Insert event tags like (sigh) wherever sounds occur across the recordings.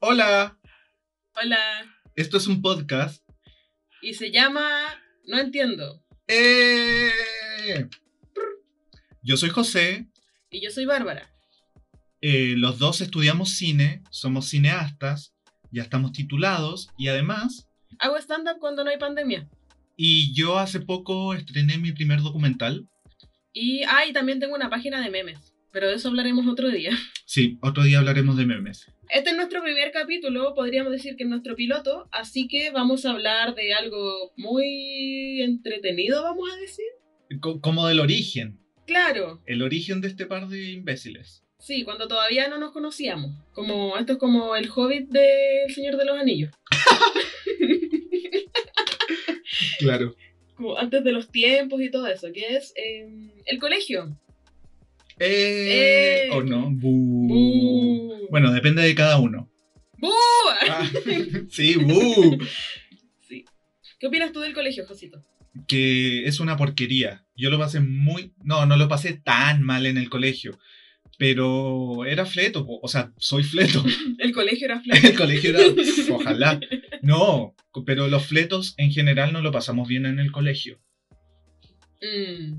Hola, Hola. esto es un podcast. Y se llama No entiendo. ¡Eh! Yo soy José, Y yo soy Bárbara. eh, los dos estudiamos cine, somos cineastas, ya estamos titulados y además, Hago stand-up cuando no hay pandemia. y yo hace poco estrené mi primer documental. Y, ah, y también tengo una página de memes. Pero de eso hablaremos otro día. Sí, otro día hablaremos de memes. Este es nuestro primer capítulo, podríamos decir que es nuestro piloto, así que vamos a hablar de algo muy entretenido, vamos a decir. Co- como del origen, Claro, el origen de este par de imbéciles. sí, cuando todavía no nos conocíamos. Como, esto es como el hobbit del Señor de los Anillos. Claro. Como antes de los tiempos y todo eso, que es eh, el colegio. Eh, Eh. ¿O no? Bu. ¡Bú! Bueno, depende de cada uno. ¡Bú! Ah, (laughs) sí, bu. Sí. ¿Qué opinas tú del colegio, Josito? que es una porquería. Yo lo pasé muy... No, no lo pasé tan mal en el colegio. Pero era fleto, o sea, soy fleto. (laughs) El colegio era (laughs) flaco. El colegio era... Ojalá. No, pero los fletos en general no lo pasamos bien en el colegio. Mm,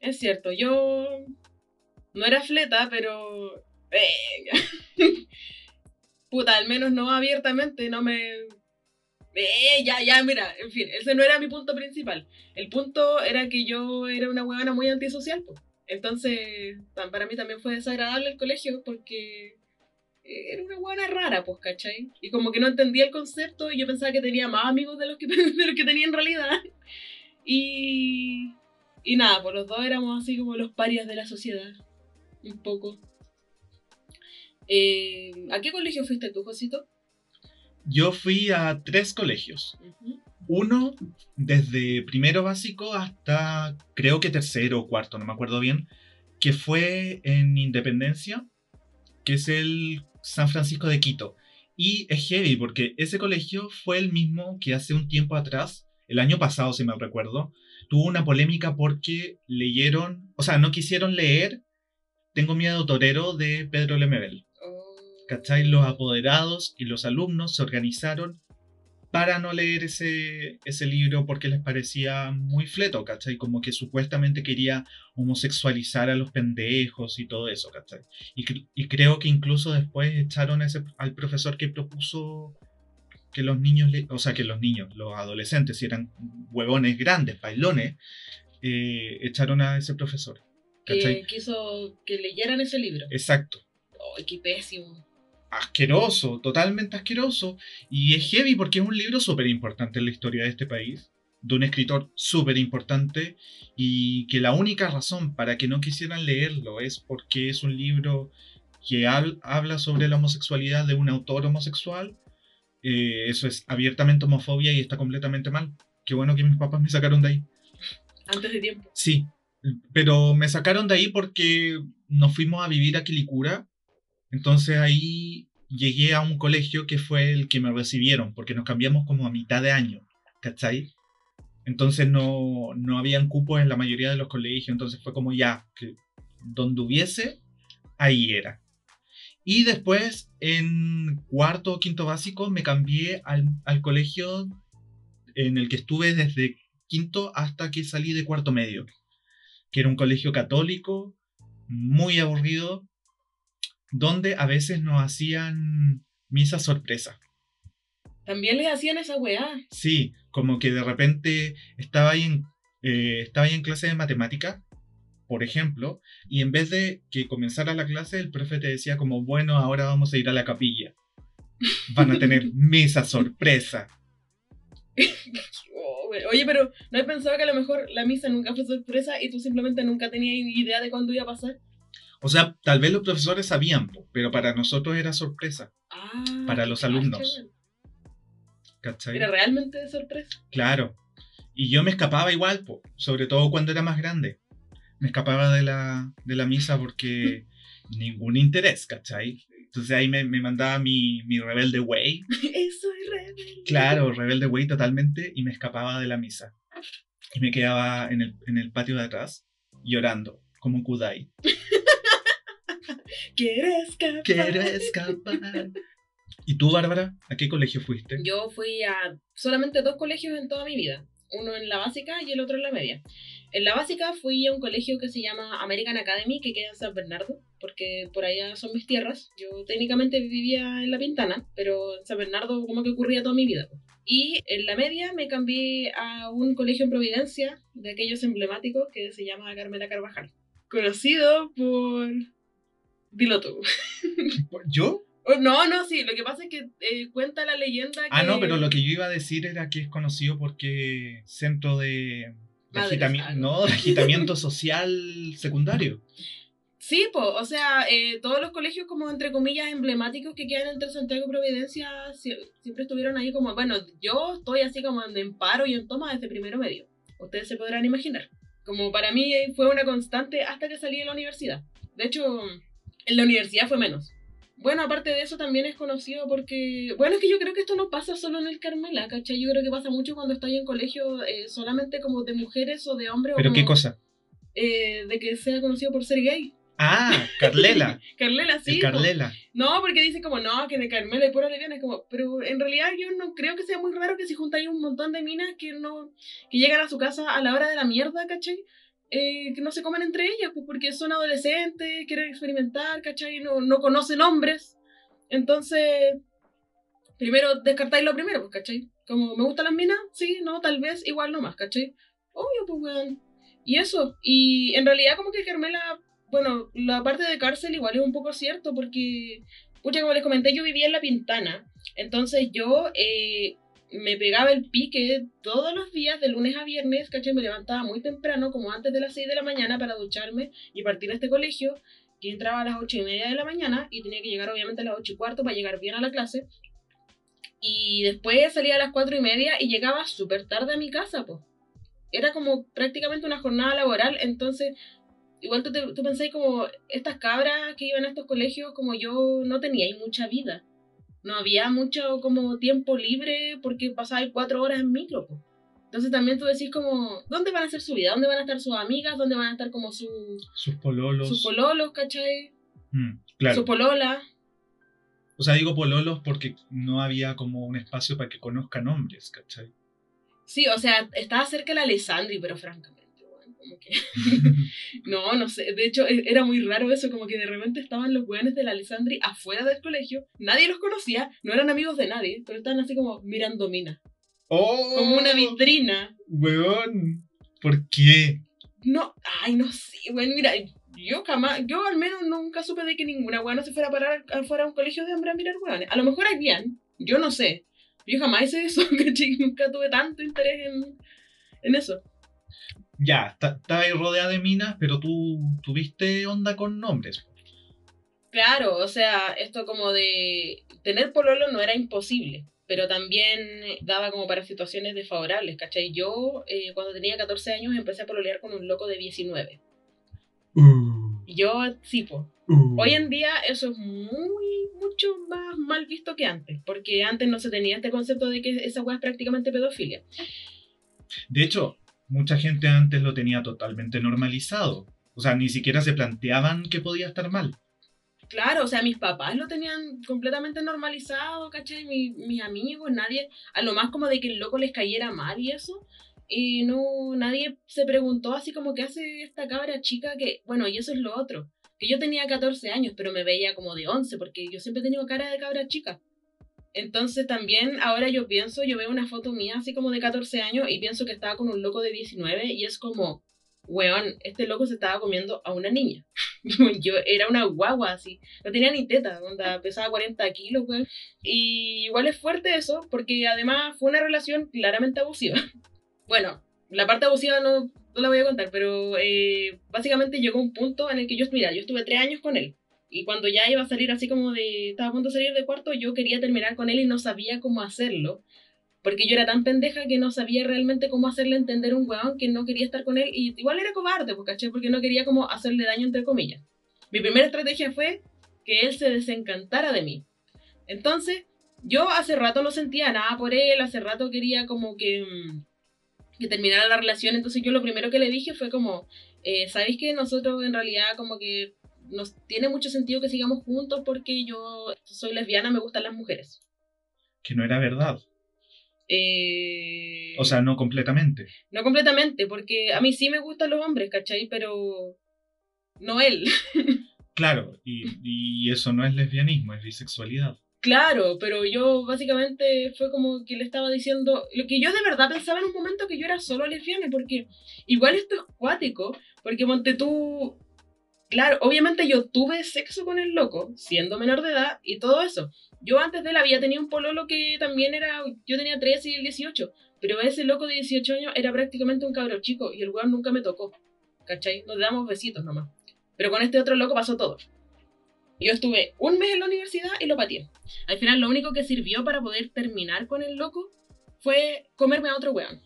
es cierto, yo no era fleta, pero... Venga. (laughs) Puta, al menos no abiertamente, no me... Eh, ya, ya, mira, en fin, ese no era mi punto principal. El punto era que yo era una huevona muy antisocial, pues. Entonces, para mí también fue desagradable el colegio porque eh, era una huevona rara, pues, ¿cachai? Y como que no entendía el concepto y yo pensaba que tenía más amigos de los que, (laughs) de los que tenía en realidad. Y, y nada, pues los dos éramos así como los parias de la sociedad. Un poco. Eh, ¿A qué colegio fuiste tú, Josito? Yo fui a tres colegios. Uno desde primero básico hasta creo que tercero o cuarto, no me acuerdo bien, que fue en Independencia, que es el San Francisco de Quito. Y es heavy porque ese colegio fue el mismo que hace un tiempo atrás, el año pasado si me recuerdo, tuvo una polémica porque leyeron, o sea, no quisieron leer Tengo miedo torero de Pedro Lemebel. Oh. ¿Cachai? Los apoderados y los alumnos se organizaron para no leer ese, ese libro porque les parecía muy fleto, ¿cachai? Como que supuestamente quería homosexualizar a los pendejos y todo eso, ¿cachai? Y, cre- y creo que incluso después echaron a ese- al profesor que propuso que los niños, le- o sea, que los niños, los adolescentes, si eran huevones grandes, bailones, eh, echaron a ese profesor. Que quiso que leyeran ese libro. Exacto. Ay, qué pésimo. asqueroso, totalmente asqueroso. Y es heavy porque es un libro súper importante en la historia de este país, de un escritor súper importante, y que la única razón para que no quisieran leerlo es porque es un libro que hab- habla sobre la homosexualidad de un autor homosexual. Eh, eso es abiertamente homofobia y está completamente mal. Qué bueno que mis papás me sacaron de ahí. Antes de tiempo. Sí, pero me sacaron de ahí porque nos fuimos a vivir a Quilicura. Entonces ahí llegué a un colegio que fue el que me recibieron, porque nos cambiamos como a mitad de año, ¿cachai? Entonces no, no habían cupos en la mayoría de los colegios, entonces fue como ya, que donde hubiese, ahí era. Y después, en cuarto o quinto básico, me cambié al, al colegio en el que estuve desde quinto hasta que salí de cuarto medio, que era un colegio católico, muy aburrido, donde a veces nos hacían misas sorpresa. También les hacían esa weá. Sí, como que de repente estaba ahí en, eh, estaba ahí en clase de matemática, por ejemplo, y en vez de que comenzara la clase, el profe te decía como, bueno, ahora vamos a ir a la capilla. Van a tener (laughs) misa sorpresa. (laughs) Oye, pero ¿no he pensado que a lo mejor la misa nunca fue sorpresa y tú simplemente nunca tenías idea de cuándo iba a pasar? O sea, tal vez los profesores sabían, pero para nosotros era sorpresa, Ah, Para los cacha, alumnos. Era realmente de sorpresa. Claro. Y yo me escapaba igual, po, sobre todo cuando era más grande. Me escapaba de la, de la misa porque (laughs) ningún interés, ¿cachai? Entonces ahí me, me mandaba mi, mi rebelde way, (laughs) Eso es rebelde. claro, rebelde way totalmente, y me escapaba de la misa. Y me quedaba en el, en el patio de atrás llorando, como un kudai. (laughs) Quiero escapar. Quiero escapar. ¿Y tú, Bárbara? ¿A qué colegio fuiste? Yo fui a solamente dos colegios en toda mi vida. Uno en la básica y el otro en la media. En la básica fui a un colegio que se llama American Academy, que queda en San Bernardo, porque por allá son mis tierras. Yo técnicamente vivía en La Pintana, pero en San Bernardo como que ocurría toda mi vida. Y en la media me cambié a un colegio en Providencia, de aquellos emblemáticos, que se llama Carmela Carvajal. Conocido por... Dilo tú. (laughs) ¿Yo? Oh, no, no, sí, lo que pasa es que eh, cuenta la leyenda que... Ah, no, pero lo que yo iba a decir era que es conocido porque centro de, agitami- ah, no, de agitamiento social secundario. (laughs) Sí, pues, o sea, eh, todos los colegios como entre comillas emblemáticos que quedan entre Santiago y Providencia sie- siempre estuvieron ahí como, bueno, yo estoy así como en paro y en toma desde primero medio. Ustedes se podrán imaginar. Como para mí fue una constante hasta que salí de la universidad. De hecho, en la universidad fue menos. Bueno, aparte de eso también es conocido porque, bueno, es que yo creo que esto no pasa solo en el Carmela, ¿cachai? Yo creo que pasa mucho cuando estás en colegio eh, solamente como de mujeres o de hombres. o ¿Pero qué como, cosa? eh, de que sea conocido por ser gay. Ah, Carlela. (laughs) Carlela, sí. el. Carlela. No, porque dice como, no, que de Carmela y pura lesbiana, es como, pero en realidad yo no creo que sea muy raro que si juntáis un montón de minas que no, que llegan a su casa a la hora de la mierda, ¿cachai? Eh, que no se comen entre ellas, pues porque son adolescentes, quieren experimentar, ¿cachai? No, no conocen hombres. Entonces, primero descartáis lo primero, pues, ¿cachai? Como, ¿me gustan las minas? Sí, no, tal vez, igual no más, ¿cachai? Obvio, pues, weón. Y eso, y en realidad como que Carmela, bueno, la parte de cárcel igual es un poco cierto porque, pucha, como les comenté, yo vivía en La Pintana, entonces yo eh, me pegaba el pique todos los días, de lunes a viernes, ¿cachai? Me levantaba muy temprano, como antes de las 6 de la mañana, para ducharme y partir a este colegio, que entraba a las 8 y media de la mañana y tenía que llegar obviamente a las 8 y cuarto para llegar bien a la clase. Y después salía a las 4 y media y llegaba súper tarde a mi casa, pues. Era como prácticamente una jornada laboral, entonces igual tú, te, tú pensáis como estas cabras que iban a estos colegios, como yo no tenía ahí mucha vida. No había mucho como tiempo libre porque pasabais cuatro horas en micro. po. Entonces también tú decís como, ¿dónde van a ser su vida? ¿Dónde van a estar sus amigas? ¿Dónde van a estar como su, Sus pololos. sus pololos, cachai? Mm, claro. Su polola. O sea, digo pololos porque no había como un espacio para que conozcan hombres, ¿cachai? Sí, o sea, estaba cerca la Alessandri, pero francamente, como que... (laughs) No, no sé. De hecho, e- era muy raro eso, como que de repente estaban los weones de la Alessandri afuera del colegio. Nadie los conocía, no eran amigos de nadie, pero estaban así como mirando mina. ¡Oh! Como una vitrina. Weón. ¿Por qué? No, ay, no sé, bueno, mira, yo jamás, yo al menos nunca supe de que ninguna weona se fuera a parar afuera a un colegio de hombres a mirar weones. A lo mejor habían, yo no sé. Yo jamás hice eso, (laughs) ¿cachai? Nunca tuve tanto interés en, en eso. Ya, ta- estaba ahí rodeada de minas, pero tú tuviste onda con nombres. Claro, o sea, esto como de tener pololo no era imposible, pero también daba como para situaciones desfavorables, ¿cachai? Yo eh, cuando tenía 14 años empecé a pololear con un loco de 19. Uh, yo, sí, po. uh. Hoy en día eso es muy, mucho más mal visto que antes, porque antes no se tenía este concepto de que esa weá es prácticamente pedofilia. De hecho, mucha gente antes lo tenía totalmente normalizado. O sea, ni siquiera se planteaban que podía estar mal. Claro, o sea, mis papás lo tenían completamente normalizado, ¿cachai? Mi- mis amigos, nadie, a lo más como de que el loco les cayera mal y eso. Y no, nadie se preguntó así como qué hace esta cabra chica que, bueno, y eso es lo otro. Que yo tenía 14 años, pero me veía como de 11, porque yo siempre he tenido cara de cabra chica. Entonces también ahora yo pienso, yo veo una foto mía así como de 14 años y pienso que estaba con un loco de 19 y es como, weón, este loco se estaba comiendo a una niña. (laughs) yo era una guagua así, no tenía ni teta, onda, pesaba 40 kilos, weón. Y igual es fuerte eso, porque además fue una relación claramente abusiva. (laughs) Bueno, la parte abusiva no, no la voy a contar, pero eh, básicamente llegó un punto en el que yo, mira, yo estuve tres años con él. Y cuando ya iba a salir así como de, estaba a punto de salir de cuarto, yo quería terminar con él y no sabía cómo hacerlo. Porque yo era tan pendeja que no sabía realmente cómo hacerle entender a un weón que no quería estar con él. Y igual era cobarde, pues, ¿cachai? Porque no quería como hacerle daño, entre comillas. Mi primera estrategia fue que él se desencantara de mí. Entonces, yo hace rato no sentía nada por él, hace rato quería como que, mm, que terminara la relación. Entonces yo lo primero que le dije fue como, eh, ¿sabéis que nosotros en realidad como que no tiene mucho sentido que sigamos juntos porque yo soy lesbiana, me gustan las mujeres. Que no era verdad. Eh, O sea, no completamente. No completamente, porque a mí sí me gustan los hombres, ¿cachai? Pero no él. (laughs) Claro, y, y eso no es lesbianismo, es bisexualidad. Claro, pero yo básicamente fue como que le estaba diciendo lo que yo de verdad pensaba en un momento que yo era solo lesbiana, porque igual esto es cuático, porque monte tú, claro, obviamente yo tuve sexo con el loco, siendo menor de edad y todo eso. Yo antes de él había tenido un pololo que también era, yo tenía 13 y él 18, pero ese loco de 18 años era prácticamente un cabro chico y el weón nunca me tocó, ¿cachai? Nos damos besitos nomás. Pero con este otro loco pasó todo. Yo estuve un mes en la universidad y lo pateé. Al final lo único que sirvió para poder terminar con el loco fue comerme a otro weón.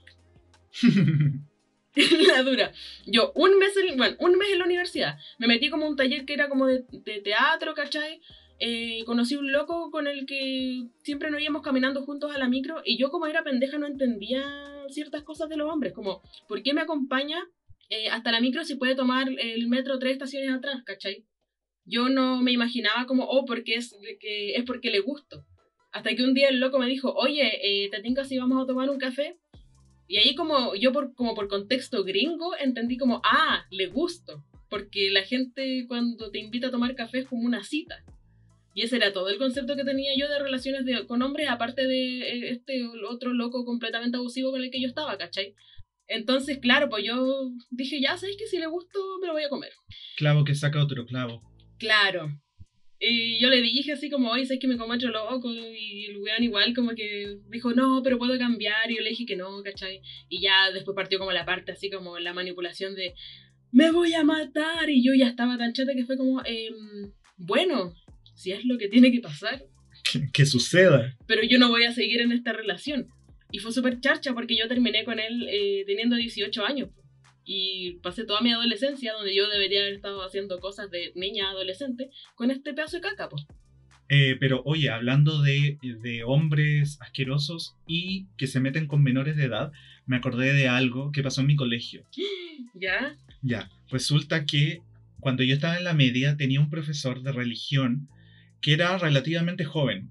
(laughs) (laughs) la dura. Yo un mes, en, bueno, un mes en la universidad. Me metí como un taller que era como de, de teatro, ¿cachai? Eh, conocí un loco con el que siempre nos íbamos caminando juntos a la micro y yo como era pendeja no entendía ciertas cosas de los hombres, como ¿por qué me acompaña eh, hasta la micro si puede tomar el metro tres estaciones atrás, ¿cachai? Yo no me imaginaba como, oh, porque es, que es porque le gusto. Hasta que un día el loco me dijo, oye, eh, ¿te tinca si vamos a tomar un café? Y ahí como yo por, como por contexto gringo entendí como, ah, le gusto. Porque la gente cuando te invita a tomar café es como una cita. Y ese era todo el concepto que tenía yo de relaciones de- con hombres, aparte de eh, este otro loco completamente abusivo con el que yo estaba, ¿cachai? Entonces, claro, pues yo dije, ya, ¿sabes que Si le gusto, me lo voy a comer. Clavo que saca otro clavo. Claro. Y yo le dije así como, oye, ¿sabes que me como otro loco? Y el weón igual como que dijo, no, pero puedo cambiar. Y yo le dije que no, ¿cachai? Y ya después partió como la parte así como la manipulación de, me voy a matar. Y yo ya estaba tan chata que fue como, em, bueno, si es lo que tiene que pasar, Que, que suceda. pero yo no voy a seguir en esta relación. Y fue súper charcha porque yo terminé con él eh, teniendo 18 años. Y pasé toda mi adolescencia, donde yo debería haber estado haciendo cosas de niña adolescente, con este pedazo de caca, pues. Eh, pero oye, hablando de, de hombres asquerosos y que se meten con menores de edad, me acordé de algo que pasó en mi colegio. (gasps) ¿Ya? Ya, resulta que cuando yo estaba en la media tenía un profesor de religión que era relativamente joven.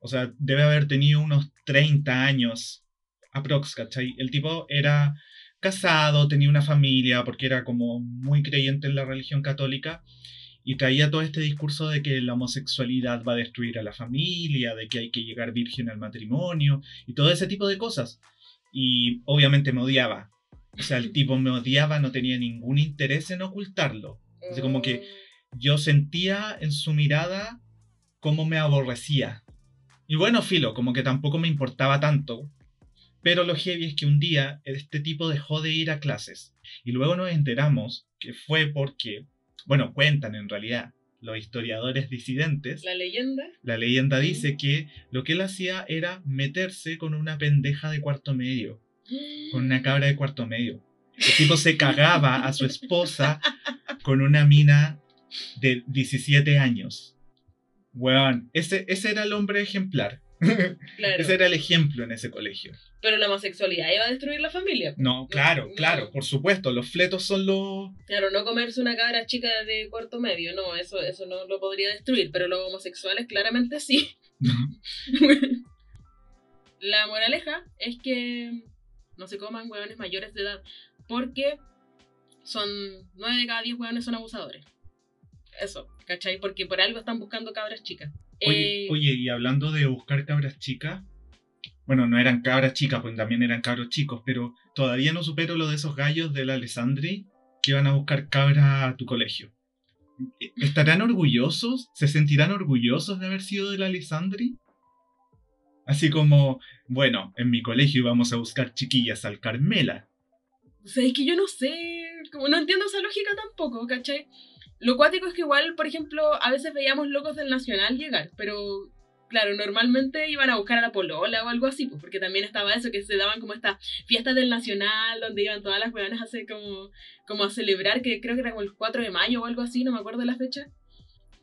O sea, debe haber tenido unos 30 años aprox, ¿cachai? El tipo era casado, tenía una familia, porque era como muy creyente en la religión católica, y traía todo este discurso de que la homosexualidad va a destruir a la familia, de que hay que llegar virgen al matrimonio, y todo ese tipo de cosas. Y obviamente me odiaba. O sea, el tipo me odiaba, no tenía ningún interés en ocultarlo. Así como que yo sentía en su mirada cómo me aborrecía. Y bueno, filo, como que tampoco me importaba tanto. Pero lo heavy es que un día este tipo dejó de ir a clases. Y luego nos enteramos que fue porque, bueno, cuentan en realidad los historiadores disidentes. La leyenda. La leyenda dice que lo que él hacía era meterse con una pendeja de cuarto medio, con una cabra de cuarto medio. El tipo se cagaba a su esposa con una mina de 17 años. Weón, ese, ese era el hombre ejemplar. Claro. Ese era el ejemplo en ese colegio. Pero la homosexualidad iba a destruir la familia. No, claro, No. claro, por supuesto. Los fletos son los. Claro, no comerse una cabra chica de cuarto medio, no, eso, eso no lo podría destruir, pero los homosexuales claramente sí. (laughs) la moraleja es que no se coman hueones mayores de edad, porque son 9 de cada 10 hueones son abusadores. Eso, ¿cachai? Porque por algo están buscando cabras chicas. Oye, Eh, oye, y hablando de buscar cabras chicas, bueno, no eran cabras chicas, pues también eran cabros chicos, pero todavía no supero lo de esos gallos de la Alessandri que iban a buscar cabras a tu colegio. ¿Estarán orgullosos? ¿Se sentirán orgullosos de haber sido de la Alessandri? Así como, bueno, en mi colegio íbamos a buscar chiquillas al Carmela. O sea, es que yo no sé, como no entiendo esa lógica tampoco, ¿cachai? Lo cuático es que igual, por ejemplo, a veces veíamos locos del Nacional llegar, pero claro, normalmente iban a buscar a la polola o algo así, pues, porque también estaba eso, que se daban como estas fiestas del Nacional, donde iban todas las weonas a hacer como, como a celebrar, que creo que era como el 4 de mayo o algo así, no me acuerdo la fecha.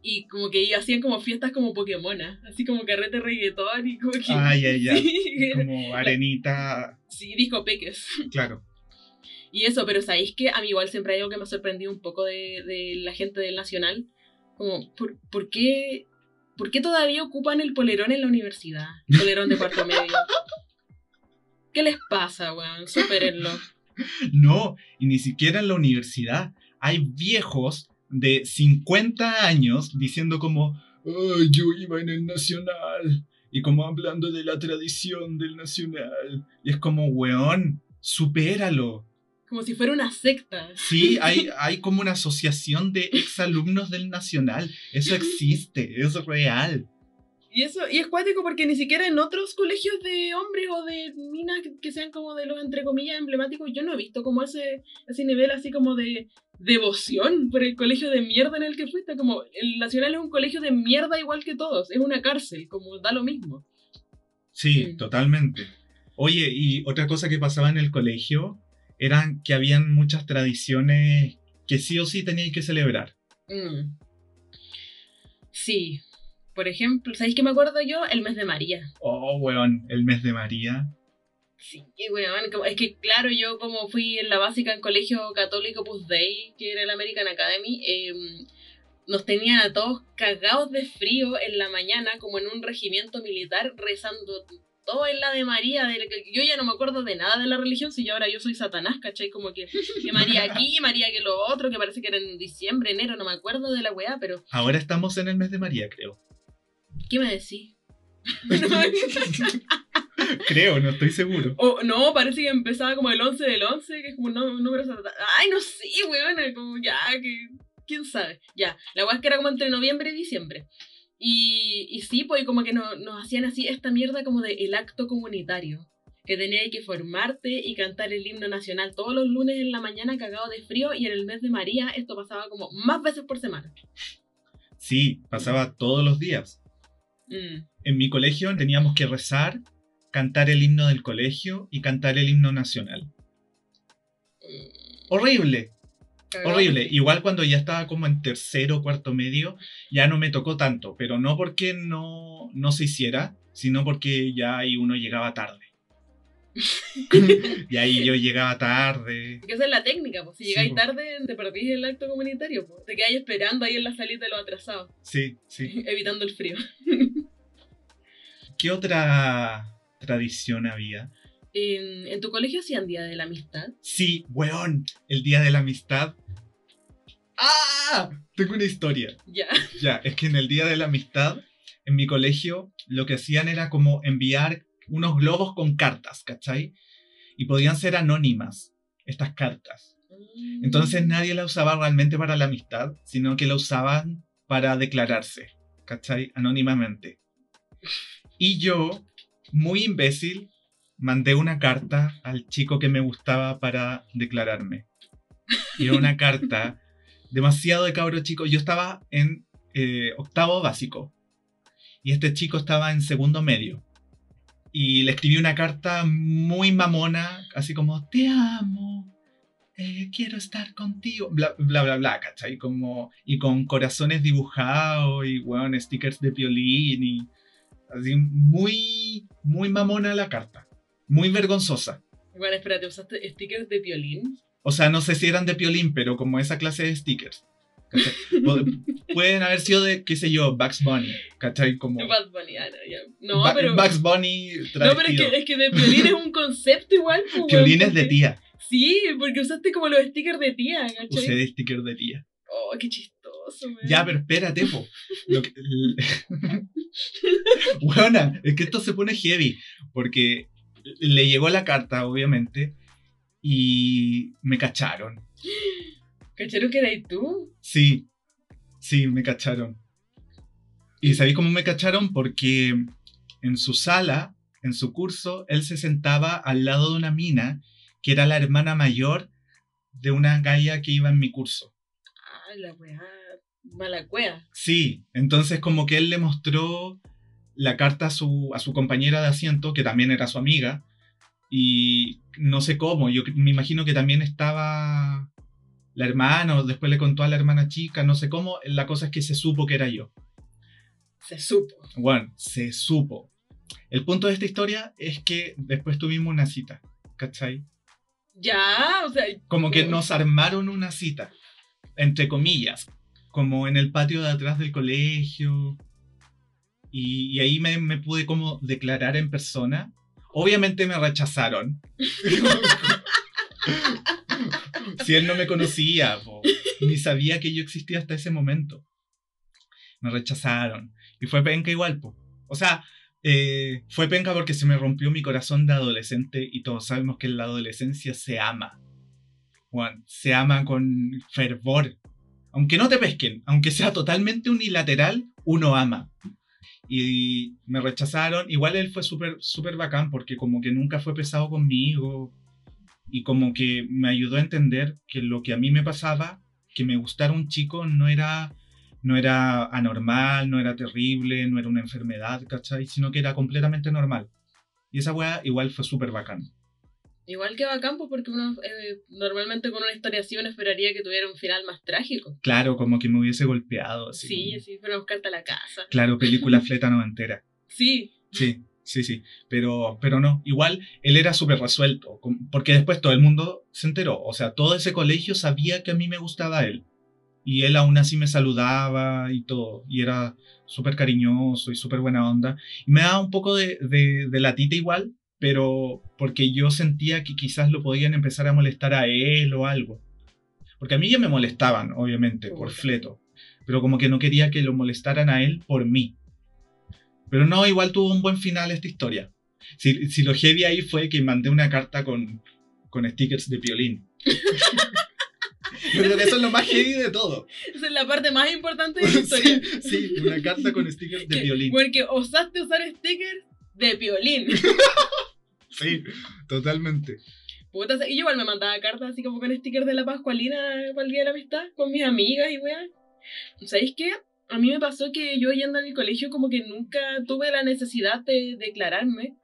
Y como que hacían como fiestas como Pokémon, así como carrete reggaetón y como que... Ay, ay, ay. Sí, Como arenita, sí, disco peques. claro. Y eso, pero sabéis que a mí igual siempre hay algo que me ha sorprendido un poco de, de la gente del Nacional, Como, ¿por, por qué, ¿por qué todavía ocupan el polerón en la universidad? Polerón de cuarto medio. ¿Qué les pasa, weón? Supérenlo. (laughs) No, y ni siquiera en la universidad. Hay viejos de 50 años diciendo como, "Ay, yo iba en el Nacional. Y como hablando de la tradición del Nacional. Y es como, weón, supéralo. Como si fuera una secta. Sí, hay, hay como una asociación de exalumnos del Nacional. Eso existe, es real. Y eso, y es cuático porque ni siquiera en otros colegios de hombres o de minas que, que sean como de los entre comillas emblemáticos, yo no he visto como ese, ese nivel así como de devoción por el colegio de mierda en el que fuiste. Como el Nacional es un colegio de mierda igual que todos, es una cárcel, como da lo mismo. Sí, Sí. totalmente. Oye, y otra cosa que pasaba en el colegio eran que habían muchas tradiciones que sí o sí teníais que celebrar. Mm. Sí. Por ejemplo, ¿sabéis qué me acuerdo yo? El mes de María. Oh, weón, el mes de María. Sí, weón, es que claro, yo como fui en la básica en colegio católico Pus Dei, que era el American Academy, em, nos tenían a todos cagados de frío en la mañana, como en un regimiento militar, rezando todo en la de María. de la que- yo ya no me acuerdo de nada de la religión, si yo ahora yo soy Satanás, ¿cachai? Como que, que María aquí, María que lo otro, que parece que era en diciembre, enero, no me acuerdo de la weá, pero Ahora estamos en el mes de María, creo. ¿qué me decís? (laughs) creo, no estoy seguro. O no, parece que empezaba como el 11 del 11, que es como un nú- número sata- Ay, no sé, weón, como ya, que. ¿Quién sabe? Ya, la weá es que era como entre noviembre y diciembre. Y, y sí, pues como que no- nos hacían así esta mierda como de el acto comunitario. Que tenías que formarte y cantar el himno nacional todos los lunes en la mañana cagado de frío y en el mes de María esto pasaba como más veces por semana. Sí, pasaba todos los días. Mm. En mi colegio teníamos que rezar, cantar el himno del colegio y cantar el himno nacional. Mm, Horrible. Horrible. Igual cuando ya estaba como en tercero cuarto medio, ya no me tocó tanto, pero no porque no, no se hiciera, sino porque ya ahí uno llegaba tarde. y ahí yo llegaba tarde. Que esa es la técnica, pues si llegáis po. tarde te perdís el acto comunitario, pues te quedáis esperando ahí en la salida de los atrasados, Sí, sí. (laughs) evitando el frío. ¿Qué otra tradición había? ¿En, en tu colegio hacían Día de la Amistad? Sí, weón, el día de la amistad. ¡Ah! Tengo una historia. Ya. Ya, es que en el día de la amistad, en mi colegio, lo que hacían era como enviar unos globos con cartas, ¿cachai? Y podían ser anónimas, estas cartas. Entonces nadie la usaba realmente para la amistad, sino que la usaban para declararse, ¿cachai? Anónimamente. Y yo, muy imbécil, mandé una carta al chico que me gustaba para declararme. Y era una carta (laughs) demasiado de cabro chico. Yo estaba en eh, octavo básico y este chico estaba en segundo medio. Y le escribí una carta muy mamona, así como, te amo, eh, quiero estar contigo, bla, bla, bla, bla, ¿cachai? Como, y con corazones dibujados y, bueno, stickers de violín y así, muy, muy mamona la carta, muy vergonzosa. Bueno, espérate, ¿usaste stickers de violín? O sea, no sé si eran de piolín, pero como esa clase de stickers. Pueden haber sido de, qué sé yo, Bugs Bunny, ¿cachai? Como Bad Bunny, ah, no, ya. No, Ba- pero... Bugs Bunny No, pero es que, es que de violín es un concepto igual, pues, weón, Piolín es de tía. Sí, porque usaste como los stickers de tía, ¿cachai? Usé de sticker de tía. Oh, qué chistoso, weón. Ya, pero espérate, po. Que- (laughs) Buena, es que esto se pone heavy. Porque le llegó la carta, obviamente, y me cacharon. ¿Cacharon que eras tú? Sí, sí, me cacharon. ¿Y sabéis cómo me cacharon? Porque en su sala, en su curso, él se sentaba al lado de una mina que era la hermana mayor de una galla que iba en mi curso. Ah, la weá. Mala cueva. Sí, entonces como que él le mostró la carta a su, a su compañera de asiento, que también era su amiga, y no sé cómo, yo me imagino que también estaba la hermana, o después le contó a la hermana chica, no sé cómo, la cosa es que se supo que era yo. Se supo. Bueno, se supo. El punto de esta historia es que después tuvimos una cita, ¿cachai? Ya, o sea. Como que nos armaron una cita, entre comillas. como en el patio de atrás del colegio. Y, y ahí me, me pude como declarar en persona. Obviamente me rechazaron. (laughs) si él no me conocía, po, ni sabía que yo existía hasta ese momento. Me rechazaron. Y fue penca igual, po. O sea, eh, fue penca porque se me rompió mi corazón de adolescente y todos sabemos que en la adolescencia se ama. Juan, se ama con fervor. Aunque no te pesquen, aunque sea totalmente unilateral, uno ama. Y me rechazaron. Igual él fue súper súper bacán porque como que nunca fue pesado conmigo. Y como que me ayudó a entender que lo que a mí me pasaba, que me gustara un chico, no era, no era anormal, no era terrible, no era una enfermedad, ¿cachai? Sino que era completamente normal. Y esa weá igual fue súper bacán. Igual que bacán, pues, porque uno eh, normalmente con una historia así uno esperaría que tuviera un final más trágico. Claro, como que me hubiese golpeado. Así Sí, como- sí, a buscarte a la casa. Claro, película (laughs) fleta noventera. Sí, Sí, sí, sí. Pero, pero no, igual él era súper resuelto, porque después todo el mundo se enteró. O sea, todo ese colegio sabía que a mí me gustaba él. Y él aún así me saludaba y todo. Y era súper cariñoso y súper buena onda. Y me daba un poco de, de, de latita igual, pero porque yo sentía que quizás lo podían empezar a molestar a él o algo. Porque a mí ya me molestaban, obviamente, por fleto. Pero como que no quería que lo molestaran a él por mí. Pero no, igual tuvo un buen final esta historia. Si, si lo heavy ahí fue que mandé una carta con, con stickers de piolín. (laughs) Yo creo que eso es lo más heavy de todo. esa es la parte más importante de la (laughs) historia. Sí, sí, una carta con stickers de Que- piolín. Porque osaste usar stickers de violín. (laughs) Sí, totalmente. Puta, y yo igual me mandaba cartas así como con stickers de la Pascualina para el Día de la Amistad con mis amigas y weá. ¿Sabéis qué? A mí me pasó que yo yendo al colegio como que nunca tuve la necesidad de declararme.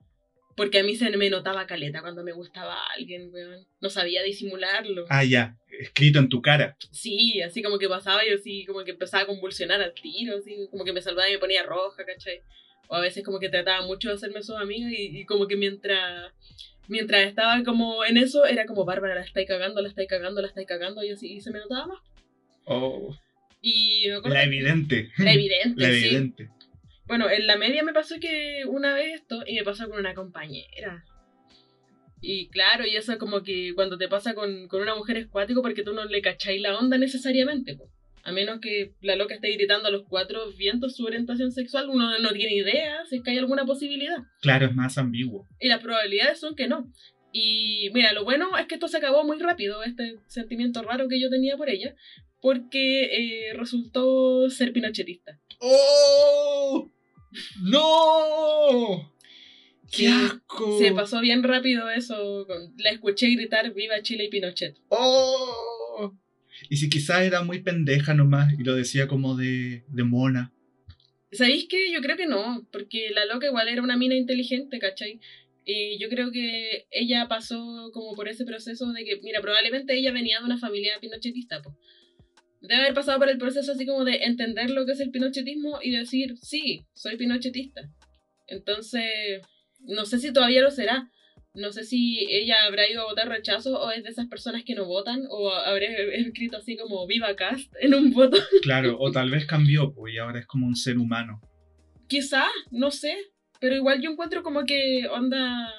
Porque a mí se me notaba caleta cuando me gustaba alguien, weón. No sabía disimularlo. Ah, ya, escrito en tu cara. Sí, así como que pasaba y así como que empezaba a convulsionar al tiro, así como que me salvaba y me ponía roja, ¿cachai? O a veces como que trataba mucho de hacerme sus amigas y, y como que mientras mientras estaba como en eso era como Bárbara la estáis cagando, la estáis cagando, la estáis cagando y así y se me notaba más. Oh, Y me acuerdo- la evidente. La evidente, (laughs) La sí. evidente. Bueno, en la media me pasó que una vez esto y me pasó con una compañera. Y claro, y eso como que cuando te pasa con, con una mujer es cuático porque tú no le cacháis la onda necesariamente. po. A menos que la loca esté gritando a los cuatro vientos su orientación sexual, uno no tiene idea si es que hay alguna posibilidad. Claro, es más ambiguo. Y las probabilidades son que no. Y mira, lo bueno es que esto se acabó muy rápido, este sentimiento raro que yo tenía por ella, porque eh, resultó ser pinochetista. ¡Oh! ¡No! ¡Qué asco! Se pasó bien rápido eso. La escuché gritar Viva Chile y Pinochet. ¡Oh! Y si quizás era muy pendeja nomás y lo decía como de, de mona. ¿Sabéis qué? Yo creo que no, porque la loca igual era una mina inteligente, ¿cachai? Y yo creo que ella pasó como por ese proceso de que, mira, probablemente ella venía de una familia pinochetista, pues. Debe haber pasado por el proceso así como de entender lo que es el pinochetismo y decir, sí, soy pinochetista. Entonces, no sé si todavía lo será. No sé si ella habrá ido a votar rechazo o es de esas personas que no votan o habrá escrito así como Viva Cast en un voto. (laughs) Claro, o tal vez cambió, pues, y ahora es como un ser humano. Quizá, no sé. Pero igual yo encuentro como que onda.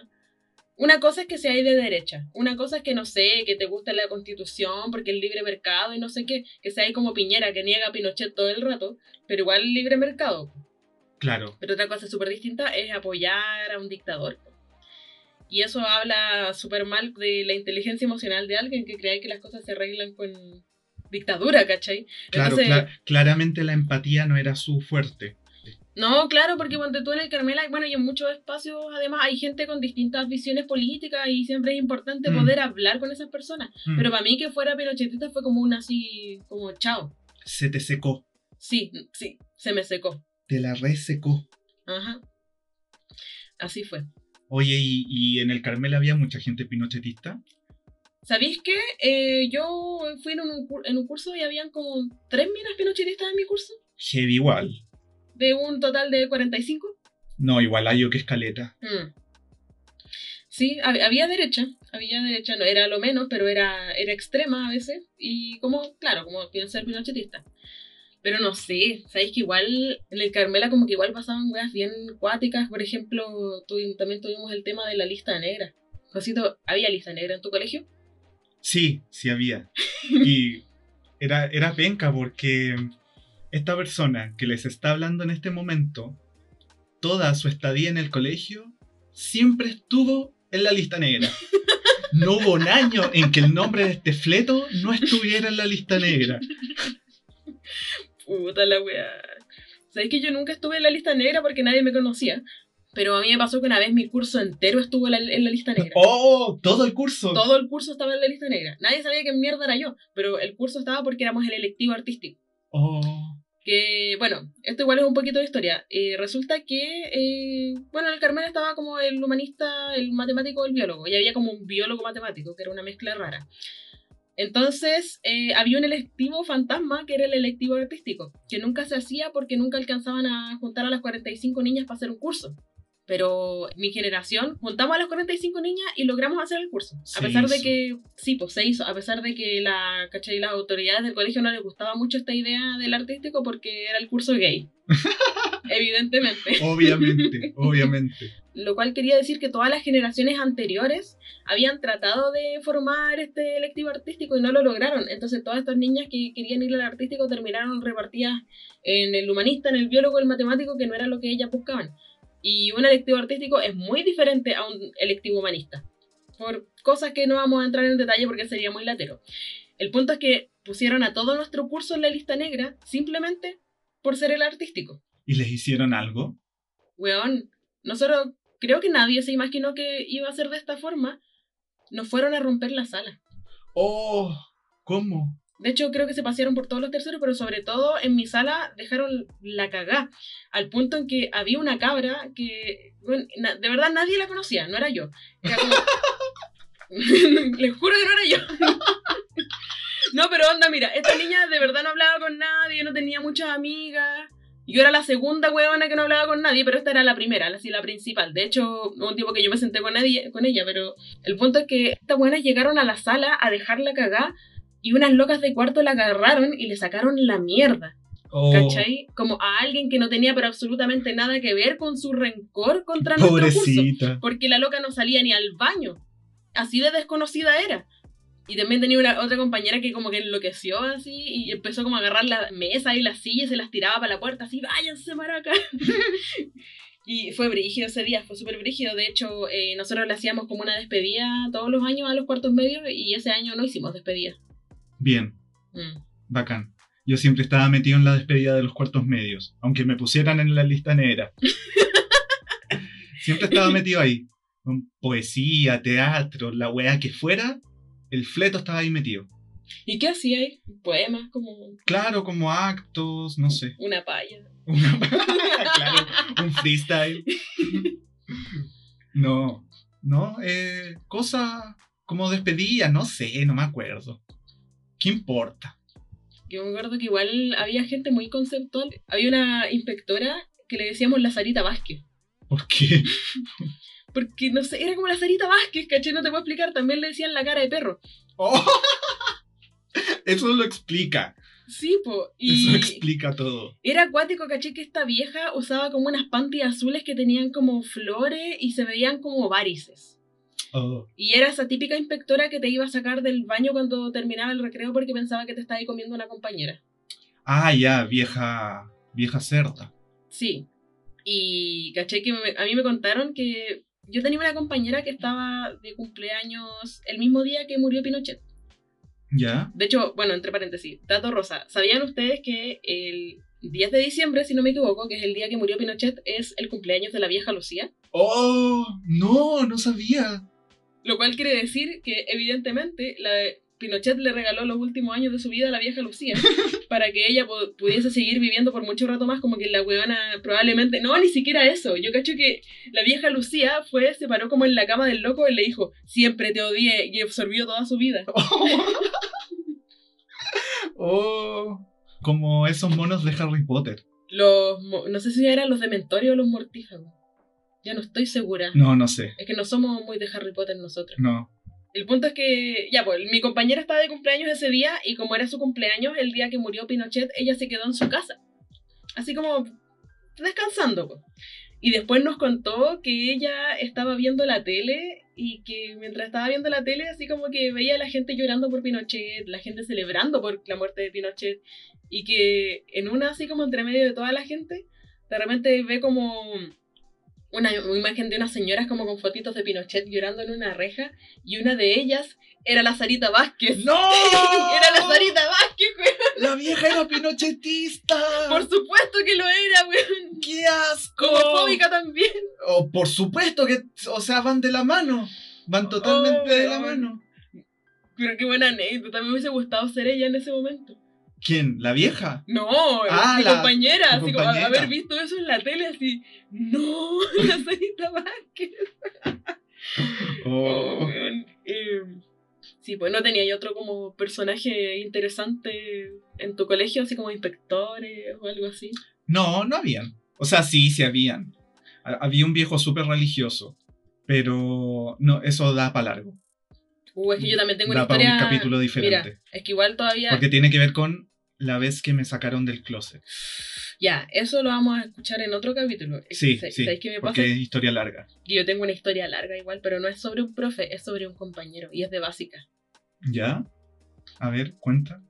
Una cosa es que seáis de derecha. Una cosa es que no sé, que te guste la constitución porque el libre mercado y no sé qué. Que seáis como Piñera que niega a Pinochet todo el rato. Pero igual libre mercado. Claro, Pero otra cosa súper distinta es apoyar a un dictador. Y eso habla súper mal de la inteligencia emocional de alguien que cree que las cosas se arreglan con dictadura, ¿cachai? claro, Entonces- claramente la empatía no era su fuerte. No, claro, porque cuando tú en el Carmela, bueno, y en muchos espacios además hay gente con distintas visiones políticas y siempre es importante Mm. poder hablar con esas personas. Mm, Pero para mí que fuera pinochetista fue como un así, como chao. Se te secó, Sí, sí, se me secó. te la resecó. Ajá. Así fue. Oye, ¿y, y en el Carmel había mucha gente pinochetista? ¿Sabéis qué? Eh, yo fui en un, en un curso y habían como tres minas pinochetistas en mi curso, Heavy igual. de un total de 45. No, igual hay yo que escaleta. Mm. Sí, hab- había derecha, había derecha, no era lo menos, pero era, era extrema a veces, y como, claro, como quieren ser pinochetista. Pero no sé, sabéis que igual en el Carmela como que igual pasaban weas bien cuáticas. Por ejemplo, también tuvimos el tema de la lista negra. Josito, ¿había lista negra en tu colegio? Sí, sí había. (laughs) Y era, era penca porque esta persona que les está hablando en este momento, toda su estadía en el colegio, siempre estuvo en la lista negra. (laughs) No hubo un año en que el nombre de este fleto no estuviera en la lista negra. Puta la weá. Sabéis que yo nunca estuve en la lista negra porque nadie me conocía. Pero a mí me pasó que una vez mi curso entero estuvo en la, lista negra. ¡Oh! Todo el curso. Todo el curso estaba en la lista negra. Nadie sabía qué mierda era yo, pero el curso estaba porque éramos el electivo artístico. ¡Oh! Que, bueno, esto igual es un poquito de historia. Eh, resulta que, eh, bueno, en el Carmen estaba como el humanista, el matemático, el biólogo. Y había como un biólogo matemático, que era una mezcla rara. Entonces, eh, había un electivo fantasma que era el electivo artístico, que nunca se hacía porque nunca alcanzaban a juntar a las 45 niñas para hacer un curso pero mi generación juntamos a las 45 niñas y logramos hacer el curso. a pesar de que, sí, pues se hizo, a pesar de que la, ¿cachai? las autoridades del colegio no les gustaba mucho esta idea del artístico porque era el curso gay. (laughs) Evidentemente. Obviamente, (laughs) obviamente. Lo cual quería decir que todas las generaciones anteriores habían tratado de formar este electivo artístico y no lo lograron. Entonces todas estas niñas que querían ir al artístico terminaron repartidas en el humanista, en el biólogo, el matemático, que no era lo que ellas buscaban. Y un electivo artístico es muy diferente a un electivo humanista. Por cosas que no vamos a entrar en detalle porque sería muy latero. El punto es que pusieron a todo nuestro curso en la lista negra simplemente por ser el artístico. ¿Y les hicieron algo? Weón, nosotros creo que nadie se imaginó que iba a ser de esta forma. Nos fueron a romper la sala. Oh, ¿cómo? De hecho, creo que se pasearon por todos los terceros, pero sobre todo en mi sala dejaron la cagá. Al punto en que había una cabra que, bueno, de verdad nadie la conocía, no era yo. (laughs) Les juro que no era yo. (laughs) no, pero onda, mira, esta niña de verdad no hablaba con nadie, no tenía muchas amigas. Yo era la segunda huevona que no hablaba con nadie, pero esta era la primera, así la principal. De hecho, un tiempo que yo me senté con, nadie, con ella, pero el punto es que estas buenas llegaron a la sala a dejarla cagá y unas locas de cuarto la agarraron y le sacaron la mierda. Oh. ¿Cachai? Como a alguien que no tenía pero absolutamente nada que ver con su rencor contra nuestro curso. Porque la loca no salía ni al baño. Así de desconocida era. Y también tenía una otra compañera que como que enloqueció así y empezó como a agarrar la mesa y las sillas y se las tiraba para la puerta así, váyanse maraca. (laughs) y fue brígido ese día, fue súper brígido. De hecho, eh, nosotros le hacíamos como una despedida todos los años a los cuartos medios y ese año no hicimos despedida. Bien. Mm. Bacán. Yo siempre estaba metido en la despedida de los cuartos medios, aunque me pusieran en la lista negra. (laughs) siempre estaba metido ahí. Con poesía, teatro, la weá que fuera, el fleto estaba ahí metido. ¿Y qué hacía ahí? ¿Poemas? Como... Claro, como actos, no sé. Una paya. (laughs) claro, un freestyle. no, no, eh, cosa como despedida, no sé, no me acuerdo. ¿Qué importa? Yo me acuerdo que igual había gente muy conceptual. Había una inspectora que le decíamos la Sarita Vázquez. ¿Por qué? (laughs) Porque, no sé, era como la Sarita Vázquez, caché, no te puedo explicar. También le decían la cara de perro. Oh, (laughs) eso lo explica. Sí, po. Y eso explica todo. Era acuático, caché, que esta vieja usaba como unas panties azules que tenían como flores y se veían como varices. Oh. Y era esa típica inspectora que te iba a sacar del baño cuando terminaba el recreo porque pensaba que te estaba ahí comiendo una compañera. Ah, ya, vieja, vieja cerda. Sí. Y caché que a mí me contaron que yo tenía una compañera que estaba de cumpleaños el mismo día que murió Pinochet. ¿Ya? De hecho, bueno, entre paréntesis, dato rosa. ¿Sabían ustedes que el 10 de diciembre, si no me equivoco, que es el día que murió Pinochet, es el cumpleaños de la vieja Lucía? ¡Oh! No, no sabía. Lo cual quiere decir que, evidentemente, la Pinochet le regaló los últimos años de su vida a la vieja Lucía (laughs) para que ella pudiese seguir viviendo por mucho rato más, como que la huevona probablemente. No, ni siquiera eso. Yo cacho que la vieja Lucía fue, se paró como en la cama del loco y le dijo: Siempre te odié y absorbió toda su vida. (laughs) oh, como esos monos de Harry Potter. Los. No sé si eran los dementorios o los mortífagos. Ya no estoy segura. No, no sé. Es que no somos muy de Harry Potter nosotros. No. El punto es que, ya, pues, mi compañera estaba de cumpleaños ese día y como era su cumpleaños, el día que murió Pinochet, ella se quedó en su casa. Así como descansando, pues. Y después nos contó que ella estaba viendo la tele y que mientras estaba viendo la tele, así como que veía la gente llorando por Pinochet, la gente celebrando por la muerte de Pinochet, y que en una, así como entre medio de toda la gente, de repente ve como una imagen de unas señoras como con fotitos de Pinochet llorando en una reja, y una de ellas era la Sarita Vázquez. ¡No! (laughs) era la Sarita Vázquez, güey. ¡La vieja era pinochetista! Por supuesto que lo era, güey. ¡Qué asco! Homofóbica también. Oh, por supuesto que, o sea, van de la mano. Van totalmente Oh, de la weón. mano. Pero qué buena anécdota, me hubiese gustado ser ella en ese momento. ¿Quién? ¿La vieja? No, Ah, mi la- compañera, así como compañera. haber visto eso en la tele, así, no, (laughs) la Sarita Vázquez. (laughs) Oh. Oh. Eh, sí, pues no tenía yo otro como personaje interesante en tu colegio, así como inspectores o algo así. No, no habían. O sea, sí, sí habían. Ha- Había un viejo súper religioso. Pero no, eso da para largo. Uh, es que yo también tengo una Da para historia. un capítulo diferente. Mira, es que igual todavía. Porque tiene que ver con la vez que me sacaron del closet. Ya, eso lo vamos a escuchar en otro capítulo. Sí, ¿Sabes sí. qué me pasa? Porque es historia larga. Yo tengo una historia larga igual, pero no es sobre un profe, es sobre un compañero y es de básica. ¿Ya? A ver, cuenta.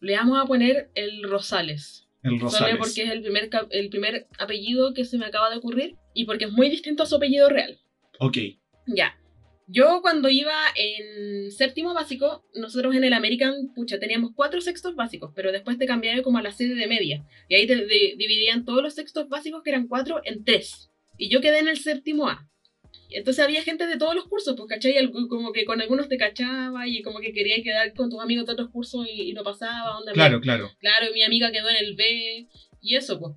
Le vamos a poner el Rosales. El Solo Rosales. porque es el primer, el primer apellido que se me acaba de ocurrir y porque es muy distinto a su apellido real. Ok. Ya. Yo cuando iba en séptimo básico, nosotros en el American, pucha, teníamos cuatro sextos básicos, pero después te cambiaba como a la sede de media. Y ahí te dividían todos los sextos básicos, que eran cuatro, en tres. Y yo quedé en el séptimo A. Entonces había gente de todos los cursos, pues, ¿cachai? Como que con algunos te cachaba y como que quería quedar con tus amigos de otros cursos y, y no pasaba. Onda, Claro, claro. Claro, y mi amiga quedó en el B y eso, pues.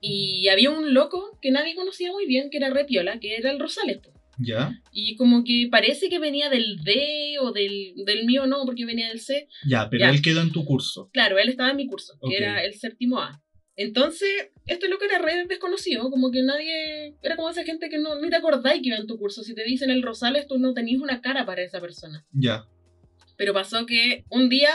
Y había un loco que nadie conocía muy bien, que era Repiola, que era el Rosales, pues. ¿Ya? Y como que parece que venía del D o del, del mío no, porque venía del C. Ya, pero Ya. él quedó en tu curso. Claro, él estaba en mi curso, que era el séptimo A. Entonces, este loco era re desconocido, como que nadie... Era como esa gente que no, ni te acordáis que iba en tu curso. Si te dicen el Rosales, tú no tenías una cara para esa persona. Ya. Pero pasó que un día,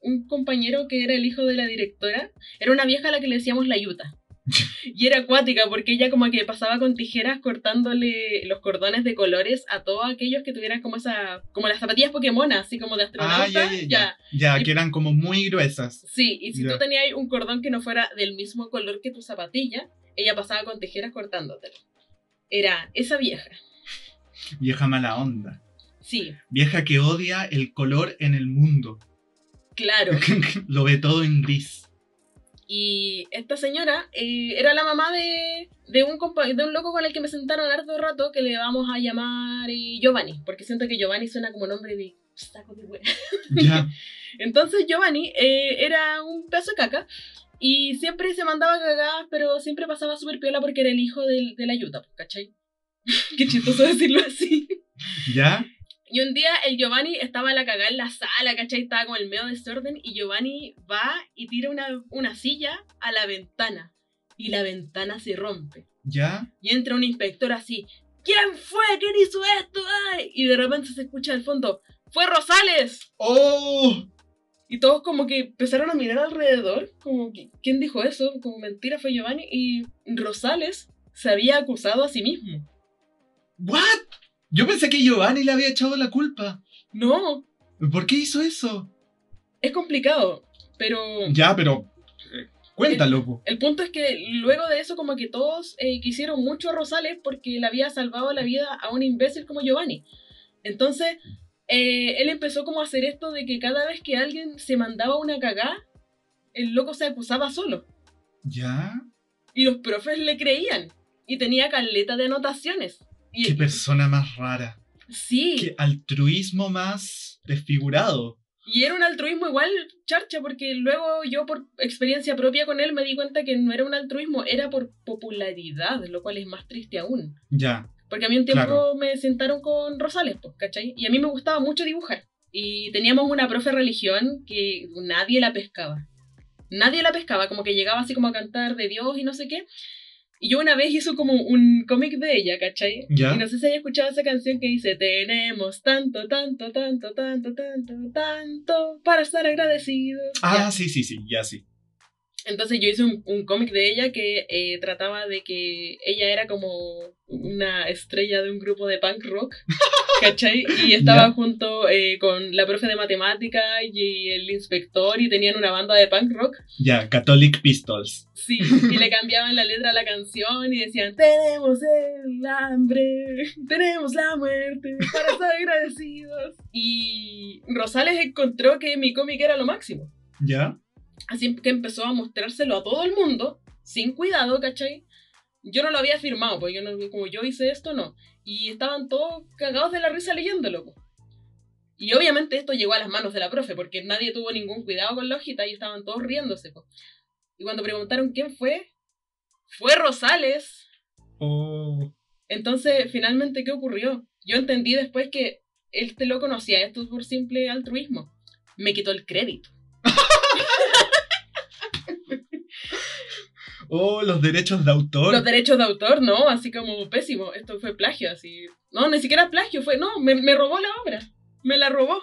un compañero que era el hijo de la directora, era una vieja a la que le decíamos la yuta. (laughs) Y era acuática porque ella como que pasaba con tijeras cortándole los cordones de colores a todos aquellos que tuvieran como esa, como las zapatillas Pokémon, así como de astronauta. Ah, ya, ya, ya. Ya, Y- que eran como muy gruesas. Sí, y si tú tenías un cordón que no fuera del mismo color que tu zapatilla, ella pasaba con tijeras cortándotelo. Era esa vieja. Vieja mala onda. Sí, Vieja que odia el color en el mundo. claro. (laughs) Lo ve todo en gris. Y esta señora eh, era la mamá de, de, un de un loco con el que me sentaron harto rato que le vamos a llamar eh, Giovanni, porque siento que Giovanni suena como nombre de saco de. (laughs) Ya. Entonces Giovanni eh, era un pedazo de caca y siempre se mandaba cagadas, pero siempre pasaba súper piola porque era el hijo del, de la yuta, pues, ¿cachai? (laughs) Qué chistoso decirlo así. ¿Ya? Y un día el Giovanni estaba en la cagada en la sala, ¿cachai? Estaba con el medio desorden y Giovanni va y tira una, una silla a la ventana. Y la ventana se rompe. ¿Ya? Y entra un inspector así, ¿quién fue? ¿Quién hizo esto? Ay", Y de repente se escucha al fondo, ¡fue Rosales! ¡Oh! Y todos como que empezaron a mirar alrededor, como que, ¿quién dijo eso? Como mentira fue Giovanni. Y Rosales se había acusado a sí mismo. ¿What? Yo pensé que Giovanni le había echado la culpa. No, ¿Por qué hizo eso? es complicado, pero... Ya, pero. eh, cuéntalo, po. El punto es que luego de eso como que todos eh, quisieron mucho a Rosales porque le había salvado la vida a un imbécil como Giovanni. Entonces, eh, él empezó como a hacer esto de que cada vez que alguien se mandaba una cagá, el loco se acusaba solo. ¿Ya? Y los profes le creían. Y tenía caleta de anotaciones. Y, Qué persona más rara. sí, Qué altruismo más desfigurado. y era un altruismo igual charcha, porque luego yo por experiencia propia con él me di cuenta que no era un altruismo, era por popularidad, lo cual es más triste aún. Ya. Porque a mí un tiempo Claro. me sentaron con Rosales, pues, ¿cachai? Y a mí me gustaba mucho dibujar. Y teníamos una profe de religión que nadie la pescaba. Nadie la pescaba, como que llegaba así como a cantar de Dios y no sé qué. Y yo una vez hizo como un cómic de ella, ¿cachai? ¿Ya? Y no sé si hayas escuchado esa canción que dice, tenemos tanto, tanto, tanto, tanto, tanto, tanto para estar agradecidos. Ah, Ya. sí, sí, sí, ya sí. Entonces yo hice un, un cómic de ella que eh, trataba de que ella era como una estrella de un grupo de punk rock, (laughs) ¿cachai? Y estaba junto eh, con la profe de matemática y el inspector y tenían una banda de punk rock. Ya, Catholic Pistols. Sí, y le cambiaban la letra a la canción y decían, tenemos el hambre, tenemos la muerte, para estar agradecidos. Y Rosales encontró que mi cómic era lo máximo. ¿Ya? Así que empezó a mostrárselo a todo el mundo, sin cuidado, ¿cachai? Yo no lo había firmado, porque yo no, como yo hice esto, no. Y estaban todos cagados de la risa leyéndolo. po. Y obviamente esto llegó a las manos de la profe, porque nadie tuvo ningún cuidado con la hojita y estaban todos riéndose. po. Y cuando preguntaron quién fue, fue Rosales. Oh. Entonces, finalmente, ¿qué ocurrió? Yo entendí después que este loco no hacía esto por simple altruismo. Me quitó el crédito. Oh, los derechos de autor. Los derechos de autor, no, así como pésimo. Esto fue plagio, así. No, ni siquiera plagio, fue. No, me, me robó la obra. Me la robó.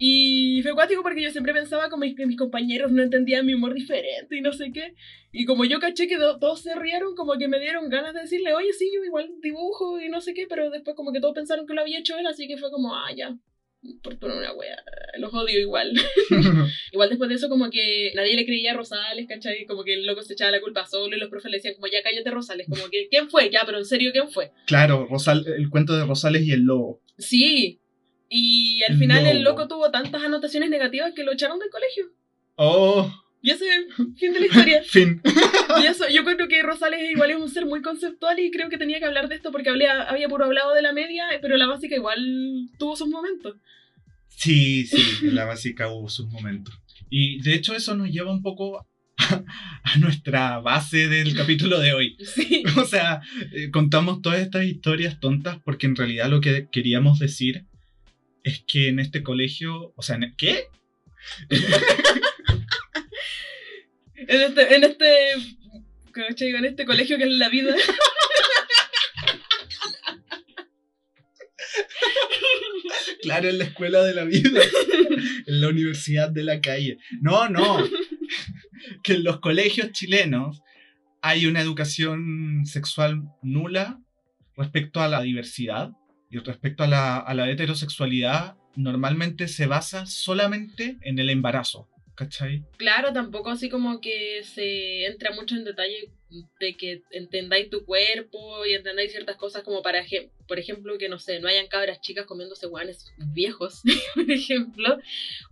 Y fue cuático porque yo siempre pensaba como que mis compañeros no entendían mi humor diferente y no sé qué. Y como yo caché que do- todos se rieron, como que me dieron ganas de decirle, oye, sí, yo igual dibujo y no sé qué, pero después como que todos pensaron que lo había hecho él, así que fue como, ah, ya, por una wea, los odio igual. (laughs) (laughs) Igual después de eso, como que nadie le creía a Rosales, ¿cachai? Como que el loco se echaba la culpa solo y los profes le decían, como ya cállate Rosales, como que, ¿quién fue? Ya, pero en serio, ¿quién fue? claro, Rosal, el cuento de Rosales y el lobo. Sí. Y al final el loco tuvo tantas anotaciones negativas que lo echaron del colegio. Oh, Y ese fin de la historia. (laughs) fin. Y eso, yo creo que Rosales igual es un ser muy conceptual y creo que tenía que hablar de esto porque había puro hablado de la media, pero la básica igual tuvo sus momentos. Sí, sí, en la básica hubo sus momentos. Y de hecho eso nos lleva un poco a, a nuestra base del capítulo de hoy. (laughs) Sí. O sea, eh, contamos todas estas historias tontas porque en realidad lo que queríamos decir es que en este colegio, o sea, en- ¿qué? (laughs) En este, en este, ¿cachai? en este colegio que es la vida. (laughs) Claro, en la escuela de la vida, (laughs) en la universidad de la calle. No, no. Que en los colegios chilenos hay una educación sexual nula respecto a la diversidad y respecto a la, a la heterosexualidad. Normalmente se basa solamente en el embarazo. ¿Cachai? Claro, tampoco así como que se entra mucho en detalle de que entendáis tu cuerpo y entendáis ciertas cosas como para, por ejemplo, que no sé, no hayan cabras chicas comiéndose guanes viejos, (laughs) por ejemplo.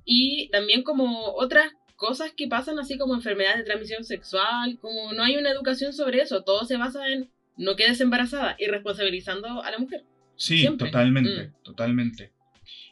Y también como otras cosas que pasan así como enfermedades de transmisión sexual, como no hay una educación sobre eso, todo se basa en no quedes embarazada y responsabilizando a la mujer. Sí, Siempre. totalmente, Mm. totalmente.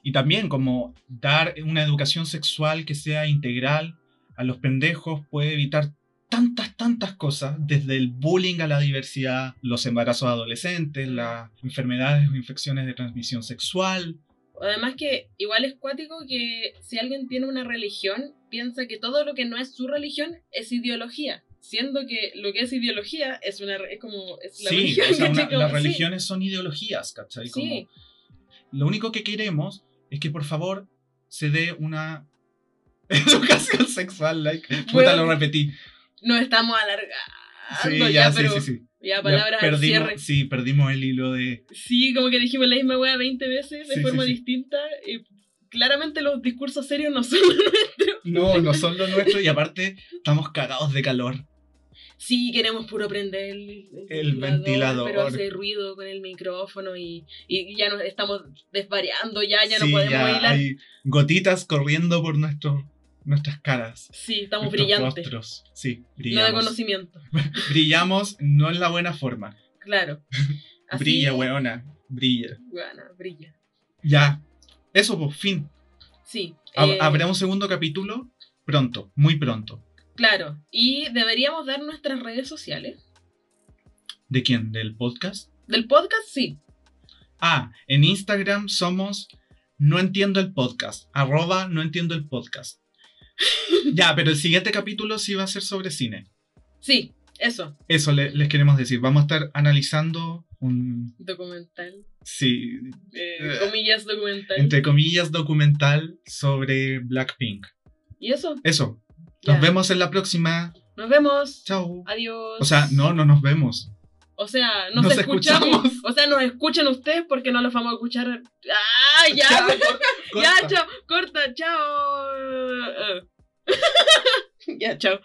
Y también como dar una educación sexual que sea integral a los pendejos puede evitar tantas, tantas cosas, desde el bullying a la diversidad, los embarazos adolescentes, las enfermedades o infecciones de transmisión sexual. Además que igual es cuático que si alguien tiene una religión, piensa que todo lo que no es su religión es ideología. Siendo que lo que es ideología es una es como es la sí, religión. o sea, (laughs) una- las sí, religiones son ideologías, ¿cachai? Como- Sí, lo único que queremos es que por favor se dé una (laughs) educación sexual, like, puta Bueno, lo repetí. nos estamos alargando Sí, ya, ya, sí, pero sí, sí. ya Ya palabras al cierre. sí, perdimos el hilo de... Sí, como que dijimos la misma wea 20 veces de Sí, forma sí, sí. distinta. Y claramente los discursos serios no son los nuestros. No, no son lo nuestro y aparte estamos cagados de calor. Sí, queremos puro prender el, El ventilador. Pero hace ruido con el micrófono y, y ya nos estamos desvariando, ya, ya no Sí, podemos ya hay gotitas corriendo por nuestro, nuestras caras. Sí, estamos brillantes. rostros. Sí, No de brillamos. conocimiento. (laughs) brillamos no en la buena forma. Claro. (laughs) Así, Brilla, weona. Brilla. Bueno, brilla. Ya. Eso, pues, fin. Sí. Eh, Habrá un segundo capítulo pronto, muy pronto. Claro. Y deberíamos dar nuestras redes sociales. ¿De quién? ¿Del podcast? Del podcast, sí. Ah, en Instagram somos no entiendo el podcast. Arroba no entiendo el podcast. (laughs) ya, pero el siguiente capítulo sí va a ser sobre cine. Sí. Eso, Eso le- les queremos decir. Vamos a estar analizando un, documental. sí, eh, comillas documental. entre comillas, documental sobre Blackpink. Y eso. Eso. Nos vemos en la próxima. Nos vemos. Chao. Adiós. O sea, no, no nos vemos. O sea, nos, Nos escuchamos. escuchamos. O sea, nos escuchan ustedes porque no los vamos a escuchar. ¡Ah, ya! (laughs) Ya, chao. Corta, chao. (laughs) ya, chao.